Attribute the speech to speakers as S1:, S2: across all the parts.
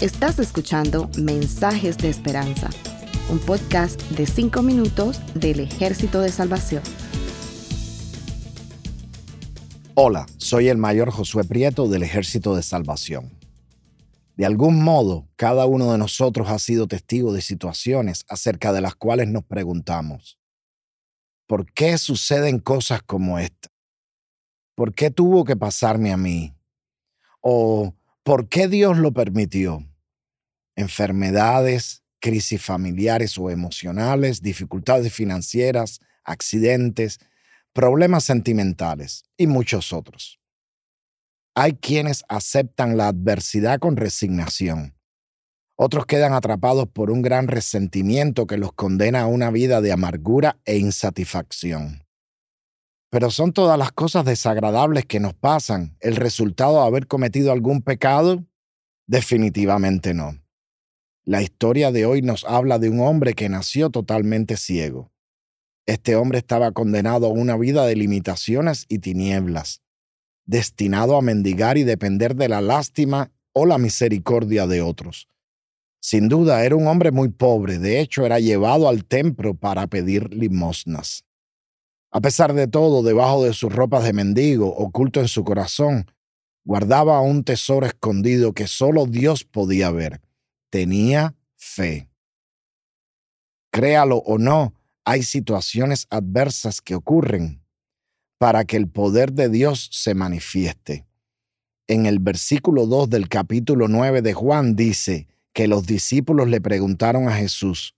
S1: Estás escuchando Mensajes de Esperanza, un podcast de 5 minutos del Ejército de Salvación.
S2: Hola, soy el mayor Josué Prieto del Ejército de Salvación. De algún modo, cada uno de nosotros ha sido testigo de situaciones acerca de las cuales nos preguntamos, ¿por qué suceden cosas como esta? ¿Por qué tuvo que pasarme a mí? ¿O por qué Dios lo permitió? Enfermedades, crisis familiares o emocionales, dificultades financieras, accidentes, problemas sentimentales y muchos otros. Hay quienes aceptan la adversidad con resignación. Otros quedan atrapados por un gran resentimiento que los condena a una vida de amargura e insatisfacción. Pero ¿son todas las cosas desagradables que nos pasan el resultado de haber cometido algún pecado? Definitivamente no. La historia de hoy nos habla de un hombre que nació totalmente ciego. Este hombre estaba condenado a una vida de limitaciones y tinieblas, destinado a mendigar y depender de la lástima o la misericordia de otros. Sin duda era un hombre muy pobre, de hecho era llevado al templo para pedir limosnas. A pesar de todo, debajo de sus ropas de mendigo, oculto en su corazón, guardaba un tesoro escondido que solo Dios podía ver. Tenía fe. Créalo o no, hay situaciones adversas que ocurren para que el poder de Dios se manifieste. En el versículo 2 del capítulo 9 de Juan dice que los discípulos le preguntaron a Jesús,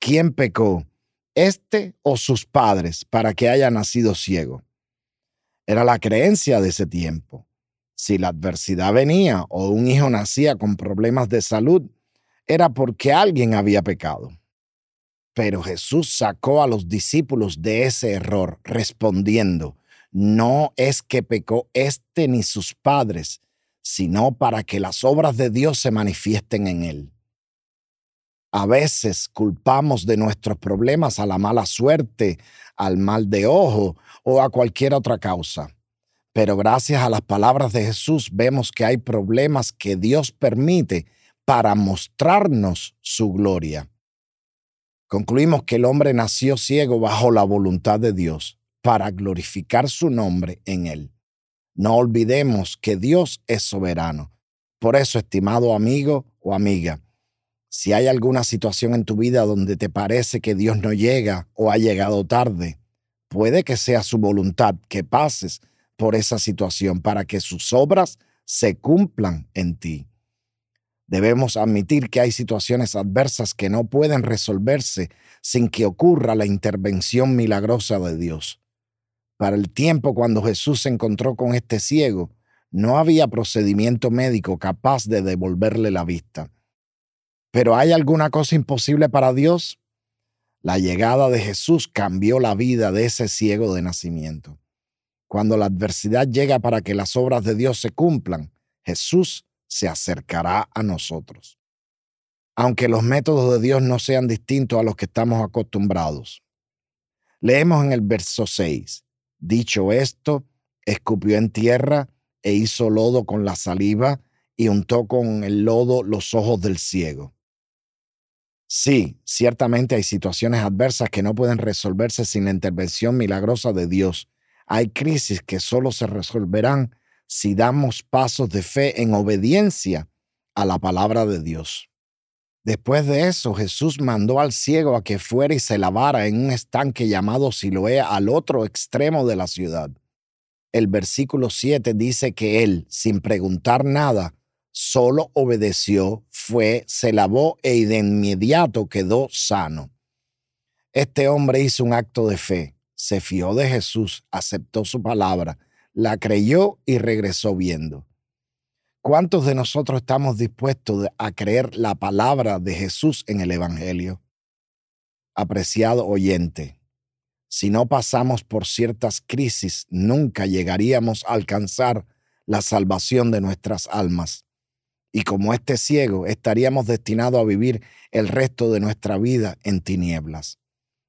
S2: ¿quién pecó? Este o sus padres para que haya nacido ciego. Era la creencia de ese tiempo. Si la adversidad venía o un hijo nacía con problemas de salud, era porque alguien había pecado. Pero Jesús sacó a los discípulos de ese error, respondiendo, no es que pecó este ni sus padres, sino para que las obras de Dios se manifiesten en él. A veces culpamos de nuestros problemas a la mala suerte, al mal de ojo o a cualquier otra causa. Pero gracias a las palabras de Jesús vemos que hay problemas que Dios permite para mostrarnos su gloria. Concluimos que el hombre nació ciego bajo la voluntad de Dios para glorificar su nombre en él. No olvidemos que Dios es soberano. Por eso, estimado amigo o amiga, si hay alguna situación en tu vida donde te parece que Dios no llega o ha llegado tarde, puede que sea su voluntad que pases por esa situación para que sus obras se cumplan en ti. Debemos admitir que hay situaciones adversas que no pueden resolverse sin que ocurra la intervención milagrosa de Dios. Para el tiempo cuando Jesús se encontró con este ciego, no había procedimiento médico capaz de devolverle la vista. Pero ¿hay alguna cosa imposible para Dios? La llegada de Jesús cambió la vida de ese ciego de nacimiento. Cuando la adversidad llega para que las obras de Dios se cumplan, Jesús se acercará a nosotros. Aunque los métodos de Dios no sean distintos a los que estamos acostumbrados. Leemos en el verso 6, dicho esto, escupió en tierra e hizo lodo con la saliva y untó con el lodo los ojos del ciego. Sí, ciertamente hay situaciones adversas que no pueden resolverse sin la intervención milagrosa de Dios. Hay crisis que solo se resolverán si damos pasos de fe en obediencia a la palabra de Dios. Después de eso, Jesús mandó al ciego a que fuera y se lavara en un estanque llamado Siloé al otro extremo de la ciudad. El versículo 7 dice que él, sin preguntar nada, solo obedeció, fue, se lavó e de inmediato quedó sano. Este hombre hizo un acto de fe, se fió de Jesús, aceptó su palabra, la creyó y regresó viendo. ¿Cuántos de nosotros estamos dispuestos a creer la palabra de Jesús en el Evangelio? Apreciado oyente, si no pasamos por ciertas crisis, nunca llegaríamos a alcanzar la salvación de nuestras almas y como este ciego estaríamos destinados a vivir el resto de nuestra vida en tinieblas.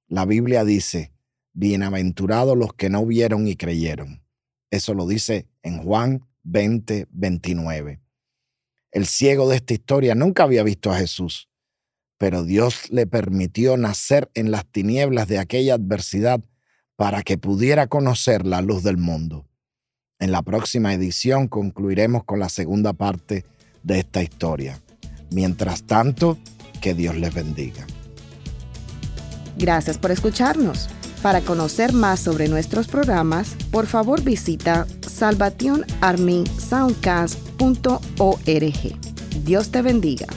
S2: La Biblia dice, bienaventurados los que no vieron y creyeron. Eso lo dice en Juan 20, 29. El ciego de esta historia nunca había visto a Jesús, pero Dios le permitió nacer en las tinieblas de aquella adversidad para que pudiera conocer la luz del mundo. En la próxima edición concluiremos con la segunda parte de esta historia. Mientras tanto, que Dios les bendiga.
S1: Gracias por escucharnos. Para conocer más sobre nuestros programas, por favor visita salvationarmysoundcast.org. Dios te bendiga.